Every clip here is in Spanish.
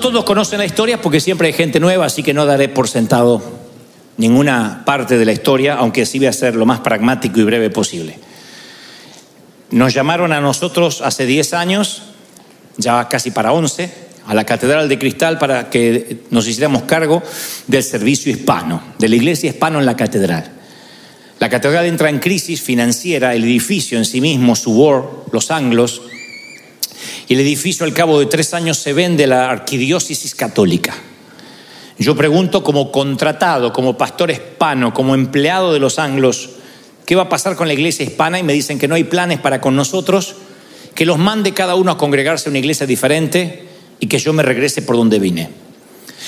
Todos conocen la historia porque siempre hay gente nueva, así que no daré por sentado ninguna parte de la historia, aunque sí voy a ser lo más pragmático y breve posible. Nos llamaron a nosotros hace 10 años, ya casi para 11, a la Catedral de Cristal para que nos hiciéramos cargo del servicio hispano, de la iglesia hispano en la catedral. La catedral entra en crisis financiera, el edificio en sí mismo, su war, los anglos, y el edificio al cabo de tres años se vende a la arquidiócesis católica. Yo pregunto como contratado, como pastor hispano, como empleado de los anglos, ¿qué va a pasar con la iglesia hispana? Y me dicen que no hay planes para con nosotros, que los mande cada uno a congregarse a una iglesia diferente y que yo me regrese por donde vine.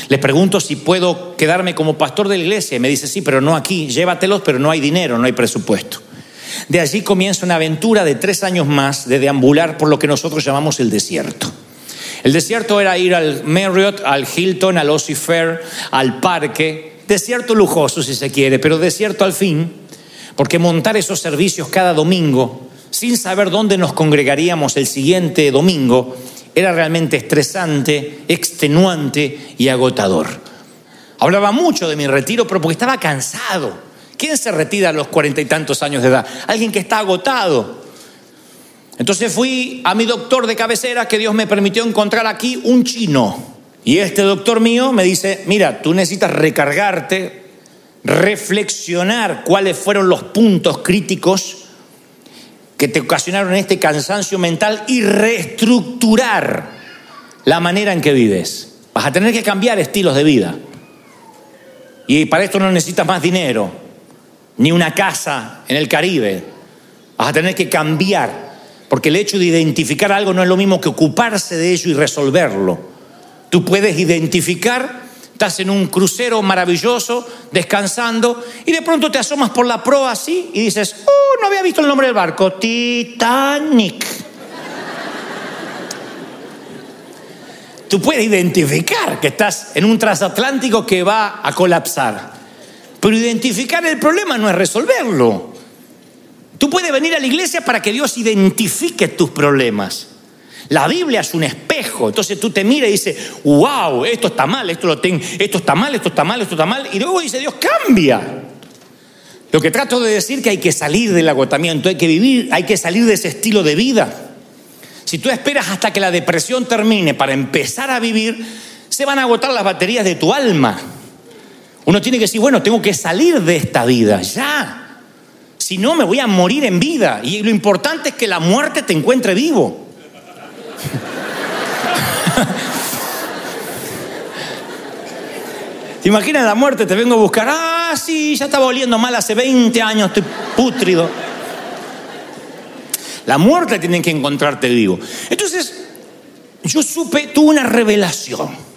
Les pregunto si puedo quedarme como pastor de la iglesia y me dice, sí, pero no aquí, llévatelos, pero no hay dinero, no hay presupuesto. De allí comienza una aventura de tres años más de deambular por lo que nosotros llamamos el desierto. El desierto era ir al Marriott, al Hilton, al Ossie Fair, al parque. Desierto lujoso si se quiere, pero desierto al fin, porque montar esos servicios cada domingo, sin saber dónde nos congregaríamos el siguiente domingo, era realmente estresante, extenuante y agotador. Hablaba mucho de mi retiro, pero porque estaba cansado. ¿Quién se retira a los cuarenta y tantos años de edad? Alguien que está agotado. Entonces fui a mi doctor de cabecera que Dios me permitió encontrar aquí un chino. Y este doctor mío me dice, mira, tú necesitas recargarte, reflexionar cuáles fueron los puntos críticos que te ocasionaron este cansancio mental y reestructurar la manera en que vives. Vas a tener que cambiar estilos de vida. Y para esto no necesitas más dinero, ni una casa en el Caribe. Vas a tener que cambiar, porque el hecho de identificar algo no es lo mismo que ocuparse de ello y resolverlo. Tú puedes identificar, estás en un crucero maravilloso, descansando, y de pronto te asomas por la proa así y dices, oh, no había visto el nombre del barco, Titanic. Tú puedes identificar que estás en un transatlántico que va a colapsar. Pero identificar el problema no es resolverlo. Tú puedes venir a la iglesia para que Dios identifique tus problemas. La Biblia es un espejo, entonces tú te miras y dices, wow, esto está mal, esto, lo tengo, esto está mal, esto está mal, esto está mal, y luego dice Dios, cambia. Lo que trato de decir es que hay que salir del agotamiento, hay que vivir, hay que salir de ese estilo de vida. Si tú esperas hasta que la depresión termine para empezar a vivir, se van a agotar las baterías de tu alma. Uno tiene que decir, bueno, tengo que salir de esta vida, ya. Si no, me voy a morir en vida. Y lo importante es que la muerte te encuentre vivo. ¿Te imaginas la muerte? Te vengo a buscar. Ah, sí, ya estaba oliendo mal hace 20 años, estoy pútrido. La muerte tiene que encontrarte vivo. Entonces, yo supe, tuve una revelación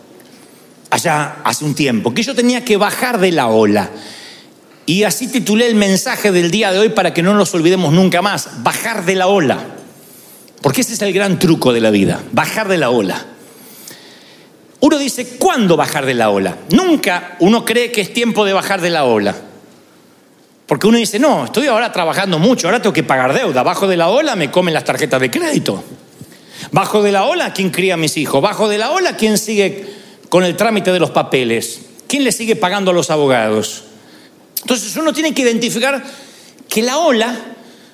allá hace un tiempo, que yo tenía que bajar de la ola. Y así titulé el mensaje del día de hoy para que no nos olvidemos nunca más, bajar de la ola. Porque ese es el gran truco de la vida, bajar de la ola. Uno dice, ¿cuándo bajar de la ola? Nunca uno cree que es tiempo de bajar de la ola. Porque uno dice, no, estoy ahora trabajando mucho, ahora tengo que pagar deuda. Bajo de la ola me comen las tarjetas de crédito. Bajo de la ola, ¿quién cría a mis hijos? Bajo de la ola, ¿quién sigue con el trámite de los papeles? ¿Quién le sigue pagando a los abogados? Entonces uno tiene que identificar que la ola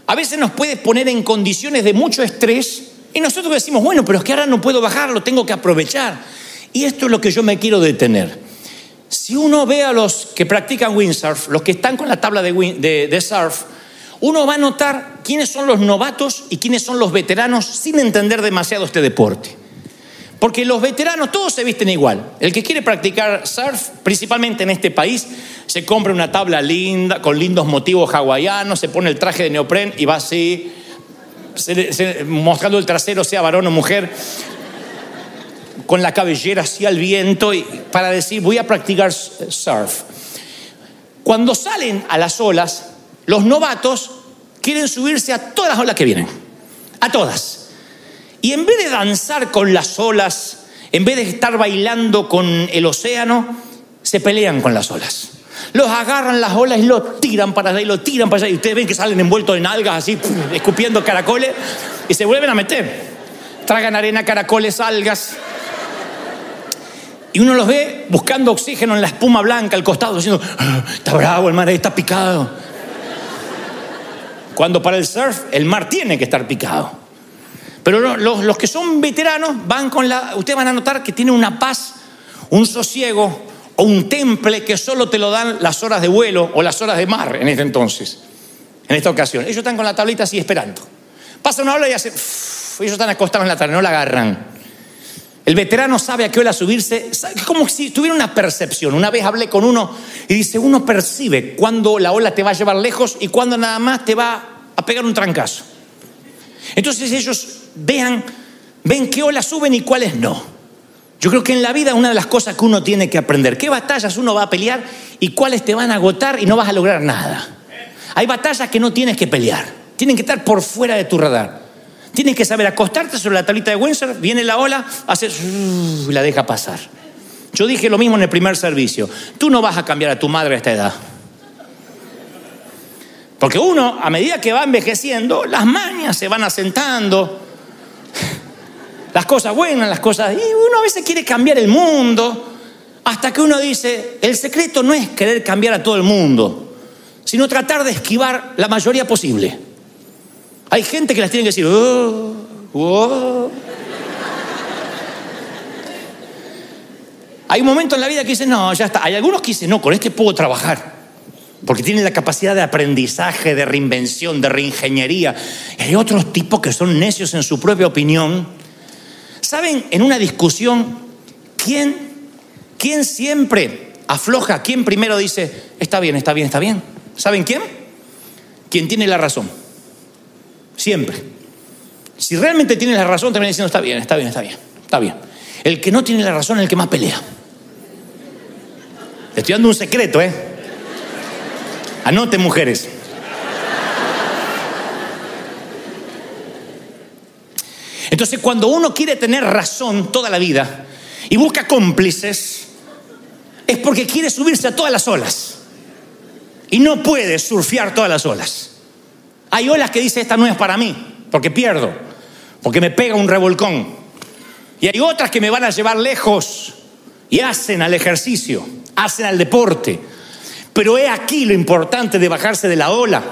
a veces nos puede poner en condiciones de mucho estrés y nosotros decimos, bueno, pero es que ahora no puedo bajarlo, tengo que aprovechar. Y esto es lo que yo me quiero detener. Si uno ve a los que practican windsurf, los que están con la tabla de, de surf, uno va a notar quiénes son los novatos y quiénes son los veteranos sin entender demasiado este deporte. Porque los veteranos todos se visten igual. El que quiere practicar surf, principalmente en este país, se compra una tabla linda, con lindos motivos hawaianos, se pone el traje de neopren y va así, se- mostrando el trasero, sea varón o mujer, con la cabellera así al viento, y, para decir, voy a practicar surf. Cuando salen a las olas, los novatos quieren subirse a todas las olas que vienen. A todas. Y en vez de danzar con las olas, en vez de estar bailando con el océano, se pelean con las olas. Los agarran las olas y los tiran para allá y los tiran para allá. Y ustedes ven que salen envueltos en algas así, escupiendo caracoles, y se vuelven a meter. Tragan arena, caracoles, algas. Y uno los ve buscando oxígeno en la espuma blanca al costado, diciendo, "Ah, está bravo el mar, ahí está picado. Cuando para el surf el mar tiene que estar picado. Pero lo- los, los que son veteranos van con la. Ustedes van a notar que tienen una paz, un sosiego o un temple que solo te lo dan las horas de vuelo o las horas de mar en este entonces, en esta ocasión. Ellos están con la tablita así esperando. Pasa una ola y hacen. Ellos están acostados en la tabla, no la agarran. El veterano sabe a qué hora subirse, es como si tuviera una percepción. Una vez hablé con uno y dice, uno percibe cuándo la ola te va a llevar lejos y cuándo nada más te va a pegar un trancazo. Entonces ellos vean, ven qué olas suben y cuáles no. Yo creo que en la vida una de las cosas que uno tiene que aprender, qué batallas uno va a pelear y cuáles te van a agotar y no vas a lograr nada. Hay batallas que no tienes que pelear, tienen que estar por fuera de tu radar. Tienes que saber acostarte sobre la tablita de Windsor, viene la ola, haces y la deja pasar. Yo dije lo mismo en el primer servicio. Tú no vas a cambiar a tu madre a esta edad. Porque uno, a medida que va envejeciendo, las mañas se van asentando. Las cosas buenas, las cosas... Y uno a veces quiere cambiar el mundo. Hasta que uno dice, el secreto no es querer cambiar a todo el mundo, sino tratar de esquivar la mayoría posible. Hay gente que las tiene que decir, "Oh, oh". Hay un momento en la vida que dicen, no, ya está. Hay algunos que dicen, no, con este puedo trabajar. Porque tienen la capacidad de aprendizaje, de reinvención, de reingeniería. Y hay otros tipos que son necios en su propia opinión. ¿Saben en una discusión quién, quién siempre afloja? ¿Quién primero dice, está bien, está bien, está bien? ¿Saben quién? Quien tiene la razón. Siempre. Si realmente tiene la razón, termina diciendo, está bien, está bien, está bien, está bien. El que no tiene la razón es el que más pelea. Le estoy dando un secreto, ¿eh? Anoten, mujeres. Entonces, cuando uno quiere tener razón toda la vida y busca cómplices, es porque quiere subirse a todas las olas. Y no puede surfear todas las olas. Hay olas que dice, esta no es para mí, porque pierdo, porque me pega un revolcón. Y hay otras que me van a llevar lejos y hacen al ejercicio, hacen al deporte. Pero he aquí lo importante de bajarse de la ola,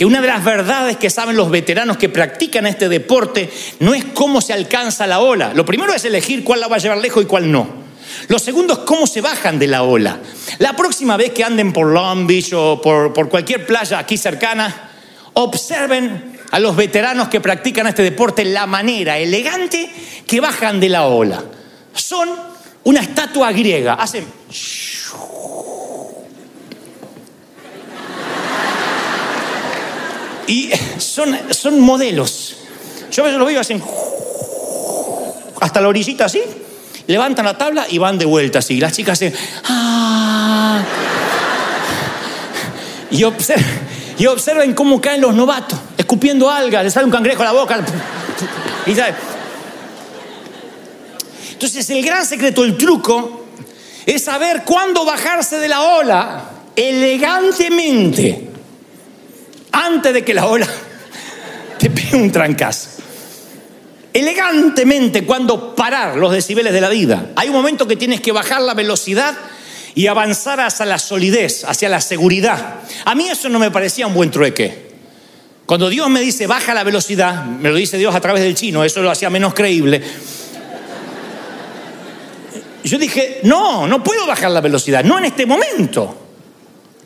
que una de las verdades que saben los veteranos que practican este deporte no es cómo se alcanza la ola. Lo primero es elegir cuál la va a llevar lejos y cuál no. Lo segundo es cómo se bajan de la ola. La próxima vez que anden por Long Beach o por, por cualquier playa aquí cercana, observen a los veteranos que practican este deporte la manera elegante que bajan de la ola. Son una estatua griega, hacen... Y son, son modelos. Yo a los veo hacen hasta la orillita así, levantan la tabla y van de vuelta así. Las chicas hacen... "Ah". Y, observen, y cómo caen los novatos, escupiendo algas, les sale un cangrejo a la boca. Y. Entonces el gran secreto, el truco, es saber cuándo bajarse de la ola elegantemente antes de que la ola te pegue un trancazo. Elegantemente, cuando parar los decibeles de la vida. Hay un momento que tienes que bajar la velocidad y avanzar hacia la solidez, hacia la seguridad. A mí eso no me parecía un buen trueque. Cuando Dios me dice baja la velocidad, me lo dice Dios a través del chino, eso lo hacía menos creíble. Yo dije, no, no puedo bajar la velocidad, no en este momento.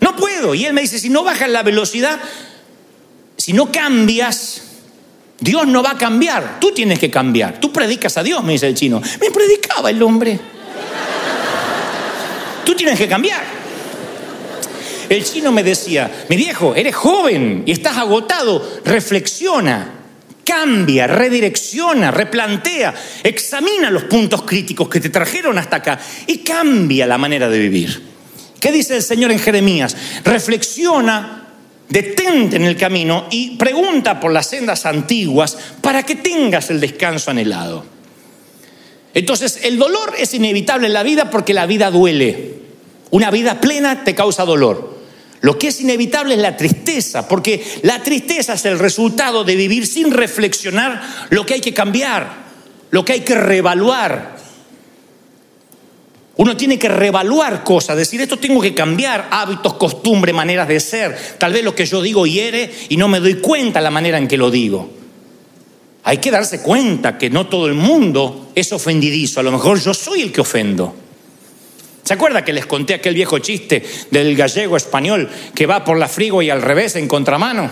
No puedo. Y él me dice, si no bajas la velocidad, si no cambias, Dios no va a cambiar. Tú tienes que cambiar. Tú predicas a Dios, me dice el chino. Me predicaba el hombre. Tú tienes que cambiar. El chino me decía, mi viejo, eres joven y estás agotado, reflexiona, cambia, redirecciona, replantea, examina los puntos críticos que te trajeron hasta acá y cambia la manera de vivir. ¿Qué dice el Señor en Jeremías? Reflexiona, detente en el camino y pregunta por las sendas antiguas para que tengas el descanso anhelado. Entonces, el dolor es inevitable en la vida porque la vida duele. Una vida plena te causa dolor. Lo que es inevitable es la tristeza, porque la tristeza es el resultado de vivir sin reflexionar lo que hay que cambiar, lo que hay que reevaluar. Uno tiene que reevaluar cosas, decir, esto tengo que cambiar, hábitos, costumbres, maneras de ser. Tal vez lo que yo digo hiere y no me doy cuenta la manera en que lo digo. Hay que darse cuenta que no todo el mundo es ofendidizo, a lo mejor yo soy el que ofendo. ¿Se acuerda que les conté aquel viejo chiste del gallego español que va por la frigo y al revés en contramano?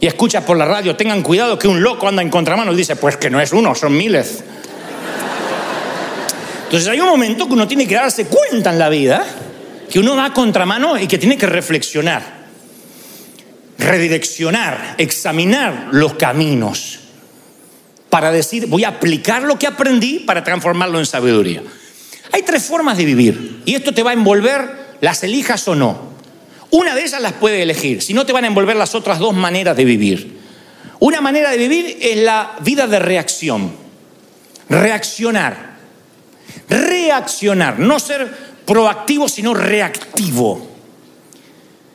Y escucha por la radio, tengan cuidado que un loco anda en contramano y dice, pues que no es uno, son miles. Entonces hay un momento que uno tiene que darse cuenta en la vida que uno va a contramano y que tiene que reflexionar, redireccionar, examinar los caminos para decir, voy a aplicar lo que aprendí para transformarlo en sabiduría. Hay tres formas de vivir y esto te va a envolver, las elijas o no. Una de ellas las puedes elegir, si no te van a envolver las otras dos maneras de vivir. Una manera de vivir es la vida de reacción, reaccionar reaccionar, no ser proactivo, sino reactivo.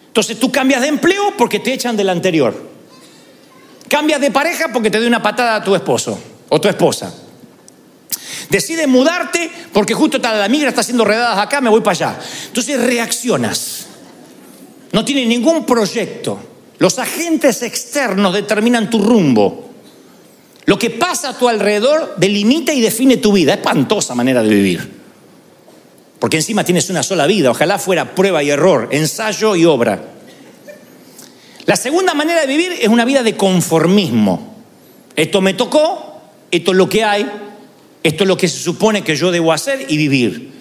Entonces tú cambias de empleo porque te echan del anterior. Cambias de pareja porque te dio una patada a tu esposo o tu esposa. Decides mudarte porque justo la migra está haciendo redadas acá, me voy para allá. Entonces reaccionas. No tienes ningún proyecto. Los agentes externos determinan tu rumbo. Lo que pasa a tu alrededor delimita y define tu vida. Espantosa manera de vivir. Porque encima tienes una sola vida. Ojalá fuera prueba y error, ensayo y obra. La segunda manera de vivir es una vida de conformismo. Esto me tocó, esto es lo que hay, esto es lo que se supone que yo debo hacer y vivir.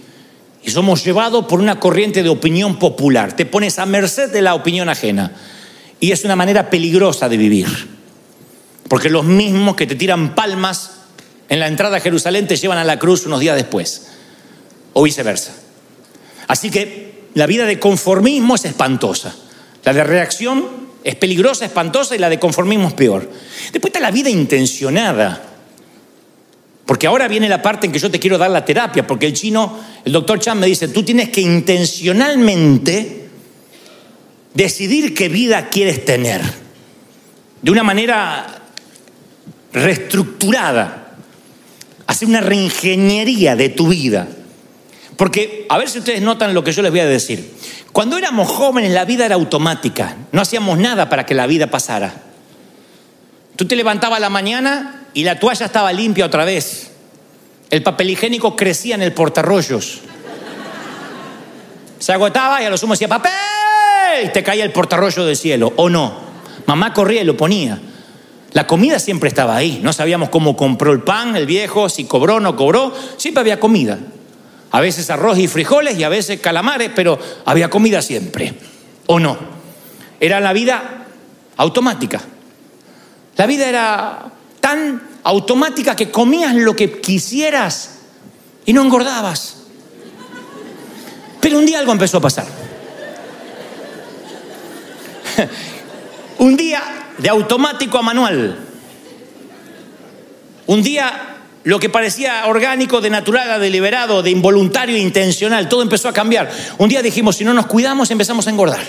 Y somos llevados por una corriente de opinión popular. Te pones a merced de la opinión ajena. Y es una manera peligrosa de vivir. Porque los mismos que te tiran palmas en la entrada a Jerusalén te llevan a la cruz unos días después. O viceversa. Así que la vida de conformismo es espantosa. La de reacción es peligrosa, espantosa y la de conformismo es peor. Después está la vida intencionada. Porque ahora viene la parte en que yo te quiero dar la terapia, porque el chino, el doctor Chan me dice, tú tienes que intencionalmente decidir qué vida quieres tener. De una manera reestructurada, hacer una reingeniería de tu vida. Porque, a ver si ustedes notan lo que yo les voy a decir. Cuando éramos jóvenes la vida era automática, no hacíamos nada para que la vida pasara. Tú te levantabas la mañana y la toalla estaba limpia otra vez. El papel higiénico crecía en el portarrollos. Se agotaba y a lo sumo decía, papel, te caía el portarrollo del cielo, o no. Mamá corría y lo ponía. La comida siempre estaba ahí. No sabíamos cómo compró el pan el viejo, si cobró o no cobró. Siempre había comida. A veces arroz y frijoles y a veces calamares, pero había comida siempre. ¿O no? Era la vida automática. La vida era tan automática que comías lo que quisieras y no engordabas. Pero un día algo empezó a pasar. un día de automático a manual. Un día lo que parecía orgánico, de natural a deliberado, de involuntario intencional, todo empezó a cambiar. Un día dijimos, si no nos cuidamos, empezamos a engordar.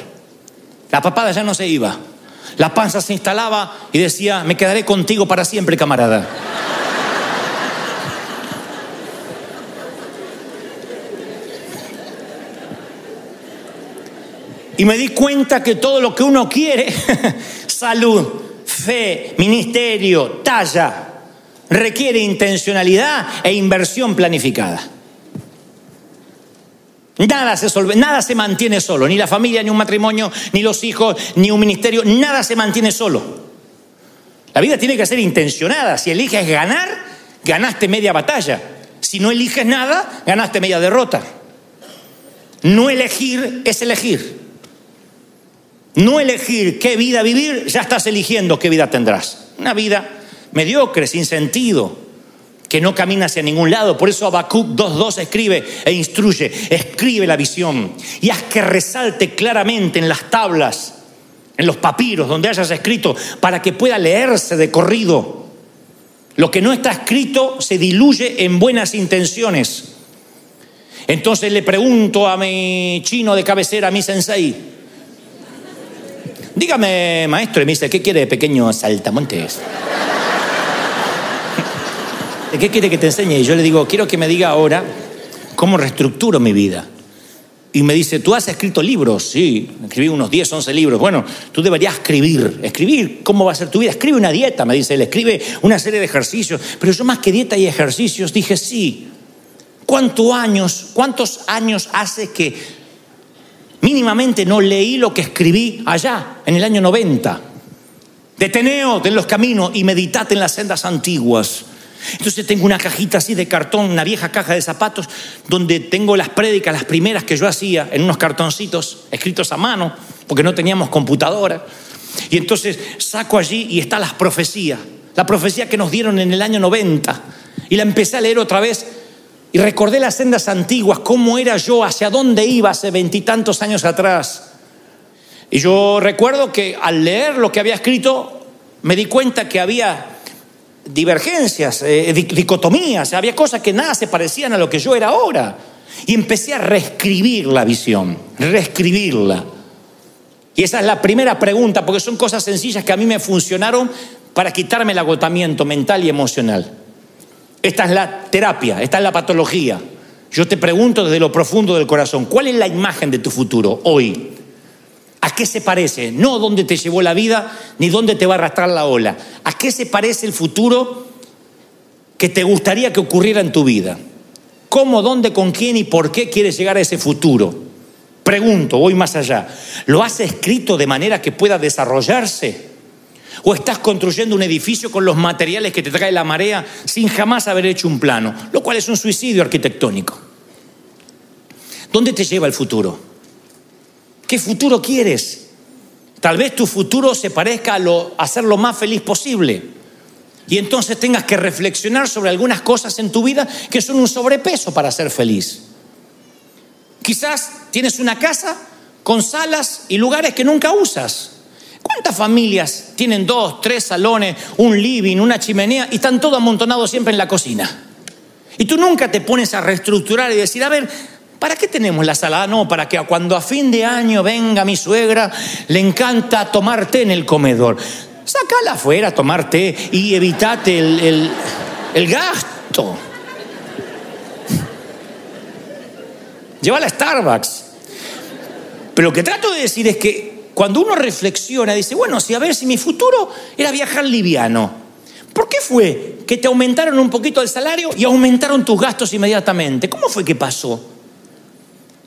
La papada ya no se iba. La panza se instalaba y decía, me quedaré contigo para siempre, camarada. Y me di cuenta que todo lo que uno quiere, salud, fe, ministerio, talla, requiere intencionalidad e inversión planificada. Nada se, mantiene solo, ni la familia, ni un matrimonio, ni los hijos, ni un ministerio, nada se mantiene solo. La vida tiene que ser intencionada. Si eliges ganar, ganaste media batalla. Si no eliges nada, ganaste media derrota. No elegir es elegir. No elegir qué vida vivir, ya estás eligiendo qué vida tendrás. Una vida mediocre, sin sentido, que no camina hacia ningún lado. Por eso Habacuc 2.2 escribe e instruye, escribe la visión y haz que resalte claramente en las tablas, en los papiros donde hayas escrito, para que pueda leerse de corrido. Lo que no está escrito se diluye en buenas intenciones. Entonces le pregunto a mi chino de cabecera, a mi sensei, dígame maestro, y me dice, ¿qué quiere pequeño saltamontes? ¿De qué quiere que te enseñe? Y yo le digo, quiero que me diga ahora cómo reestructuro mi vida. Y me dice, tú has escrito libros, sí, escribí unos 10, 11 libros. Bueno, tú deberías escribir, escribir cómo va a ser tu vida. Escribe una dieta, me dice él, escribe una serie de ejercicios. Pero yo más que dieta y ejercicios dije, sí. ¿Cuántos años, cuántos años hace que mínimamente no leí lo que escribí allá, en el año 90? Deteneos de los caminos y meditate en las sendas antiguas. Entonces tengo una cajita así de cartón, una vieja caja de zapatos, donde tengo las prédicas, las primeras que yo hacía, en unos cartoncitos escritos a mano, porque no teníamos computadora. Y entonces saco allí y está las profecías, la profecía que nos dieron en el año 90. Y la empecé a leer otra vez y recordé las sendas antiguas, cómo era yo, hacia dónde iba hace veintitantos años atrás. Y yo recuerdo que al leer lo que había escrito, me di cuenta que había divergencias, eh, dicotomías, había cosas que nada se parecían a lo que yo era ahora. Y empecé a reescribir la visión, reescribirla. Y esa es la primera pregunta, porque son cosas sencillas que a mí me funcionaron para quitarme el agotamiento mental y emocional. Esta es la terapia, esta es la patología. Yo te pregunto desde lo profundo del corazón, ¿cuál es la imagen de tu futuro hoy? ¿A qué se parece? No dónde te llevó la vida ni dónde te va a arrastrar la ola. ¿A qué se parece el futuro que te gustaría que ocurriera en tu vida? ¿Cómo, dónde, con quién y por qué quieres llegar a ese futuro? Pregunto, voy más allá. ¿Lo has escrito de manera que pueda desarrollarse? ¿O estás construyendo un edificio con los materiales que te trae la marea sin jamás haber hecho un plano? Lo cual es un suicidio arquitectónico. ¿Dónde te lleva el futuro? ¿Qué futuro quieres? Tal vez tu futuro se parezca a, lo, ser lo más feliz posible. Y entonces tengas que reflexionar sobre algunas cosas en tu vida que son un sobrepeso para ser feliz. Quizás tienes una casa con salas y lugares que nunca usas. ¿Cuántas familias tienen dos, tres salones, un living, una chimenea y están todos amontonados siempre en la cocina? Y tú nunca te pones a reestructurar y decir, a ver, ¿Para qué tenemos la sala? No, para que cuando a fin de año venga mi suegra, le encanta tomar té en el comedor. Sácala afuera a tomar té y evitate el, el gasto. Llévala a Starbucks. Pero lo que trato de decir es que cuando uno reflexiona, dice, bueno, si a ver si mi futuro era viajar liviano, ¿por qué fue que te aumentaron un poquito el salario y aumentaron tus gastos inmediatamente? ¿Cómo fue que pasó?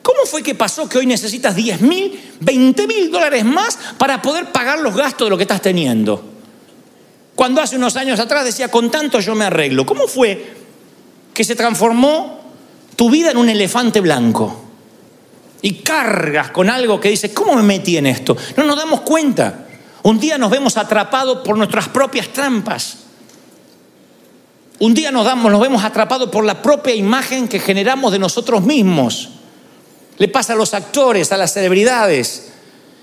¿Cómo fue que pasó que hoy necesitas 10 mil, 20 mil dólares más para poder pagar los gastos de lo que estás teniendo? Cuando hace unos años atrás decía, con tanto yo me arreglo. ¿Cómo fue que se transformó tu vida en un elefante blanco? Y cargas con algo que dice, ¿cómo me metí en esto? No nos damos cuenta. Un día nos vemos atrapados por nuestras propias trampas. Un día nos, damos, nos vemos atrapados por la propia imagen que generamos de nosotros mismos. Le pasa a los actores, a las celebridades,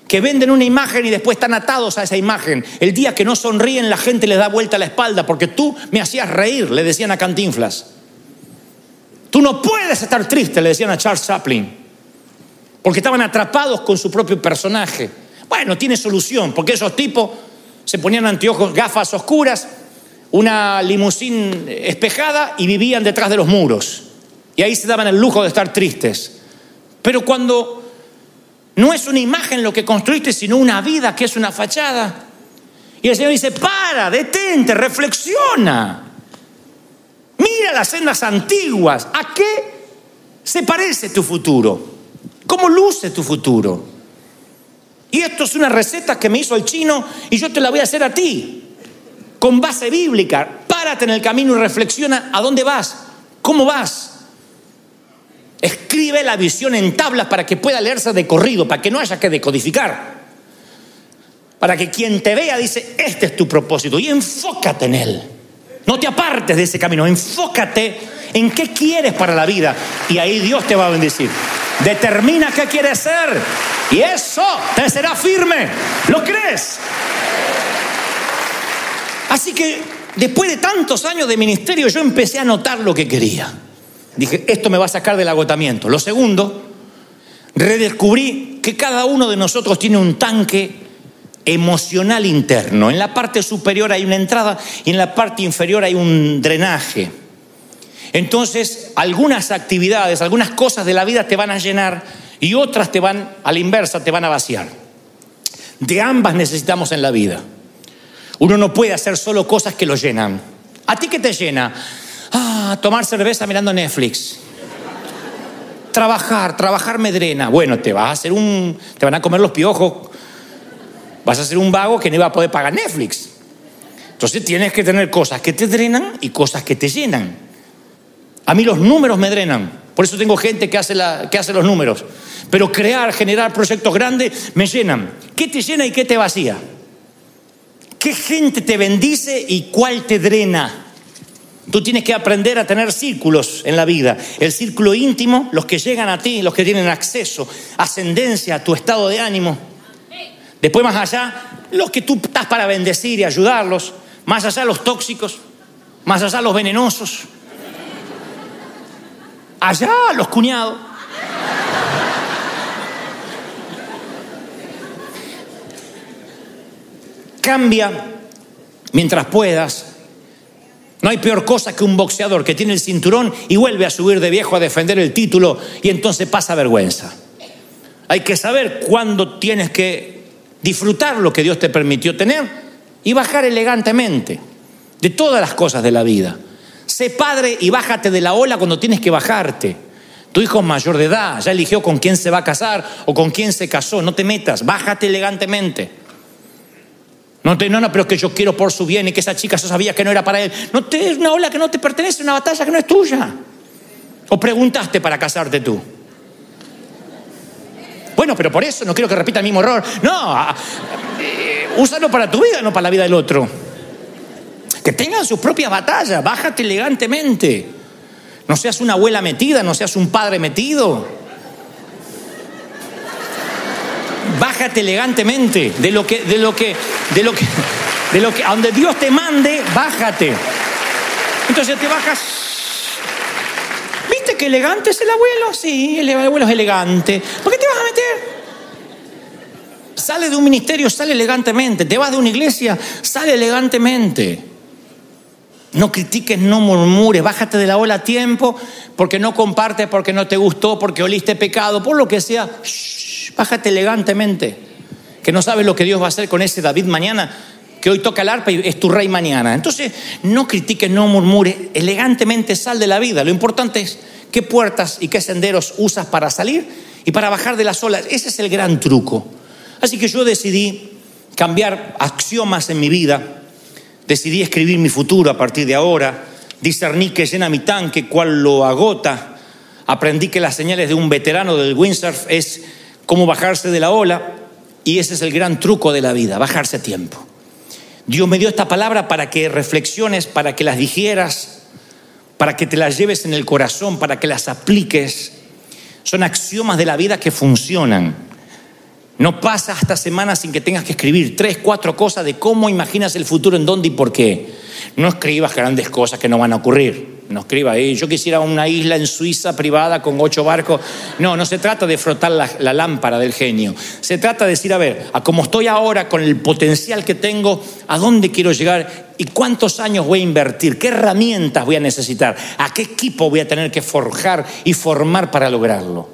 que venden una imagen y después están atados a esa imagen. El día que no sonríen, la gente les da vuelta la espalda porque tú me hacías reír, le decían a Cantinflas. Tú no puedes estar triste, le decían a Charles Chaplin, porque estaban atrapados con su propio personaje. Bueno, tiene solución, porque esos tipos se ponían anteojos, gafas oscuras, una limusín espejada y vivían detrás de los muros. Y ahí se daban el lujo de estar tristes. Pero cuando No es una imagen lo que construiste, sino una vida que es una fachada. Y el Señor dice, para, detente, reflexiona. Mira las sendas antiguas. ¿A qué se parece tu futuro? ¿Cómo luce tu futuro? Y esto es una receta que me hizo el chino y yo te la voy a hacer a ti. Con base bíblica. Párate en el camino y reflexiona a dónde vas, cómo vas. Escribe la visión en tablas para que pueda leerse de corrido, para que no haya que decodificar. Para que quien te vea dice, este es tu propósito y enfócate en él. No te apartes de ese camino, enfócate en qué quieres para la vida y ahí Dios te va a bendecir. Determina qué quieres ser y eso te será firme. ¿Lo crees? Así que después de tantos años de ministerio yo empecé a notar lo que quería. Dije, esto me va a sacar del agotamiento. Lo segundo, redescubrí que cada uno de nosotros tiene un tanque emocional interno. En la parte superior hay una entrada y en la parte inferior hay un drenaje. Entonces, algunas actividades, algunas cosas de la vida te van a llenar y otras te van, a la inversa, te van a vaciar. De ambas necesitamos en la vida. Uno no puede hacer solo cosas que lo llenan. ¿A ti qué te llena? Ah, tomar cerveza mirando Netflix. Trabajar, trabajar medrena. Bueno, te vas a hacer un. te van a comer los piojos. Vas a ser un vago que no va a poder pagar Netflix. Entonces tienes que tener cosas que te drenan y cosas que te llenan. A mí los números me drenan. Por eso tengo gente que hace, los números. Pero crear, generar proyectos grandes me llenan. ¿Qué te llena y qué te vacía? ¿Qué gente te bendice y cuál te drena? Tú tienes que aprender a tener círculos en la vida. El círculo íntimo, los que llegan a ti, los que tienen acceso, ascendencia a tu estado de ánimo. Después más allá, los que tú estás para bendecir y ayudarlos. Más allá los tóxicos, más allá los venenosos. Allá los cuñados. Cambia mientras puedas no hay peor cosa que un boxeador que tiene el cinturón y vuelve a subir de viejo a defender el título y entonces pasa vergüenza. Hay que saber cuándo tienes que disfrutar lo que Dios te permitió tener y bajar elegantemente de todas las cosas de la vida. Sé padre y bájate de la ola cuando tienes que bajarte. Tu hijo es mayor de edad, ya eligió con quién se va a casar o con quién se casó. No te metas, bájate elegantemente. No, te, no, no, pero es que yo quiero por su bien y que esa chica se sabía que no era para él. No te, es una ola que no te pertenece, una batalla que no es tuya. O preguntaste para casarte tú. Bueno, pero por eso no quiero que repita el mismo error. No, eh, úsalo para tu vida, no para la vida del otro. Que tengan sus propias batallas, bájate elegantemente. No seas una abuela metida, no seas un padre metido. bájate elegantemente de lo que, de lo que, de lo que, de lo que, a donde Dios te mande, bájate. Entonces te bajas. ¿Viste que elegante es el abuelo? Sí, el abuelo es elegante. ¿Por qué te vas a meter? Sale de un ministerio, sale elegantemente. Te vas de una iglesia, sale elegantemente. No critiques, no murmures, bájate de la ola a tiempo porque no compartes, porque no te gustó, porque oliste pecado, por lo que sea. Bájate elegantemente, que no sabes lo que Dios va a hacer con ese David mañana, que hoy toca el arpa y es tu rey mañana. Entonces, no critiques, no murmures, elegantemente sal de la vida. Lo importante es qué puertas y qué senderos usas para salir y para bajar de las olas. Ese es el gran truco. Así que yo decidí cambiar axiomas en mi vida, decidí escribir mi futuro a partir de ahora, discerní que llena mi tanque, cuál lo agota, aprendí que las señales de un veterano del windsurf es cómo bajarse de la ola, y ese es el gran truco de la vida, bajarse a tiempo. Dios me dio esta palabra para que reflexiones, para que las digieras, para que te las lleves en el corazón, para que las apliques. Son axiomas de la vida que funcionan. No pasa hasta semanas sin que tengas que escribir tres, cuatro cosas de cómo imaginas el futuro, en dónde y por qué. No escribas grandes cosas que no van a ocurrir no escriba ahí, yo quisiera una isla en Suiza privada con ocho barcos. No, no se trata de frotar la, lámpara del genio. Se trata de decir, a ver, a cómo estoy ahora, con el potencial que tengo, a dónde quiero llegar y cuántos años voy a invertir, qué herramientas voy a necesitar, a qué equipo voy a tener que forjar y formar para lograrlo.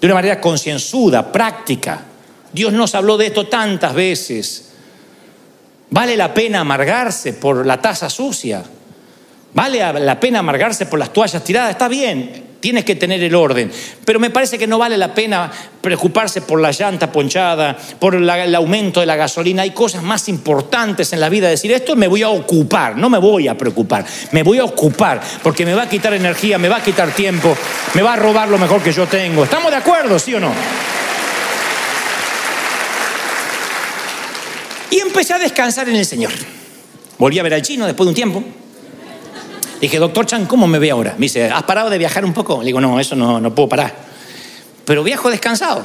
de una manera concienzuda, práctica. Dios nos habló de esto tantas veces. ¿Vale la pena amargarse por la taza sucia? ¿Vale la pena amargarse por las toallas tiradas? Está bien, tienes que tener el orden. Pero me parece que no vale la pena preocuparse por la llanta ponchada, por el aumento de la gasolina. Hay cosas más importantes en la vida. Decir, esto me voy a ocupar, no me voy a preocupar, me voy a ocupar porque me va a quitar energía, me va a quitar tiempo, me va a robar lo mejor que yo tengo. ¿Estamos de acuerdo, sí o no? Y empecé a descansar en el Señor. Volví a ver al chino después de un tiempo. Dije, doctor Chan, ¿cómo me ve ahora? Me dice, ¿has parado de viajar un poco? Le digo, no, eso no, no puedo parar. Pero viajo descansado.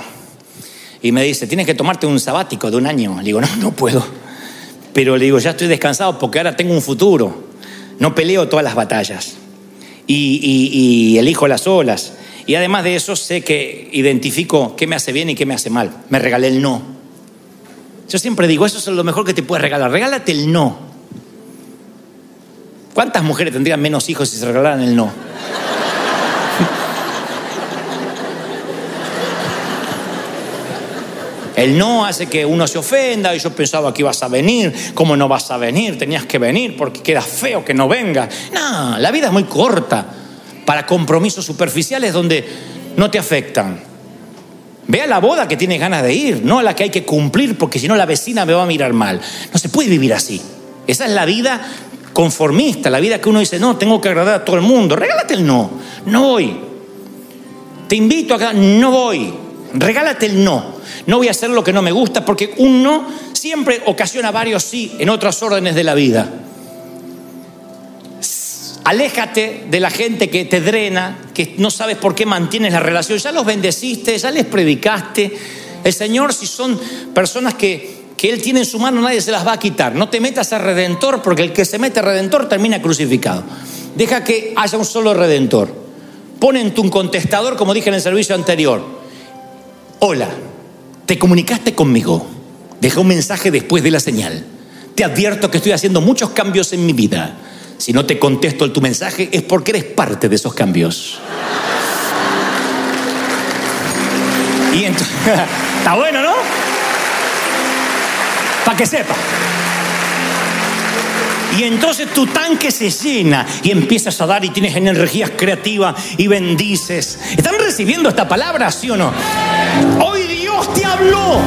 Y me dice, tienes que tomarte un sabático de un año. Le digo, no, no puedo. Pero le digo, ya estoy descansado porque ahora tengo un futuro. No peleo todas las batallas. Y, y, y elijo las olas. Y además de eso, sé que identifico qué me hace bien y qué me hace mal. Me regalé el no. Yo siempre digo, eso es lo mejor que te puedes regalar. Regálate el no. ¿Cuántas mujeres tendrían menos hijos si se regalaran el no? El no hace que uno se ofenda y yo pensaba que ibas a venir, ¿cómo no vas a venir? Tenías que venir porque queda feo que no vengas. No, la vida es muy corta para compromisos superficiales donde no te afectan. Ve a la boda que tienes ganas de ir, no a la que hay que cumplir porque si no la vecina me va a mirar mal. No se puede vivir así. Esa es la vida conformista, la vida que uno dice, no, tengo que agradar a todo el mundo. Regálate el no, no voy. Te invito acá, no voy. Regálate el no. No voy a hacer lo que no me gusta porque un no siempre ocasiona varios sí en otras órdenes de la vida. Aléjate de la gente que te drena, que no sabes por qué mantienes la relación. Ya los bendeciste, ya les predicaste. El Señor, si son personas que, que Él tiene en su mano, nadie se las va a quitar. No te metas a redentor, porque el que se mete a redentor termina crucificado. Deja que haya un solo redentor. Pon en tu contestador, como dije en el servicio anterior. Hola, te comunicaste conmigo. Deja un mensaje después de la señal. Te advierto que estoy haciendo muchos cambios en mi vida. Si no te contesto tu mensaje es porque eres parte de esos cambios. Y entonces, está bueno, ¿no? Para que sepa. Y entonces tu tanque se llena y empiezas a dar y tienes energías creativas y bendices. ¿Están recibiendo esta palabra, sí o no? Hoy Dios te habló.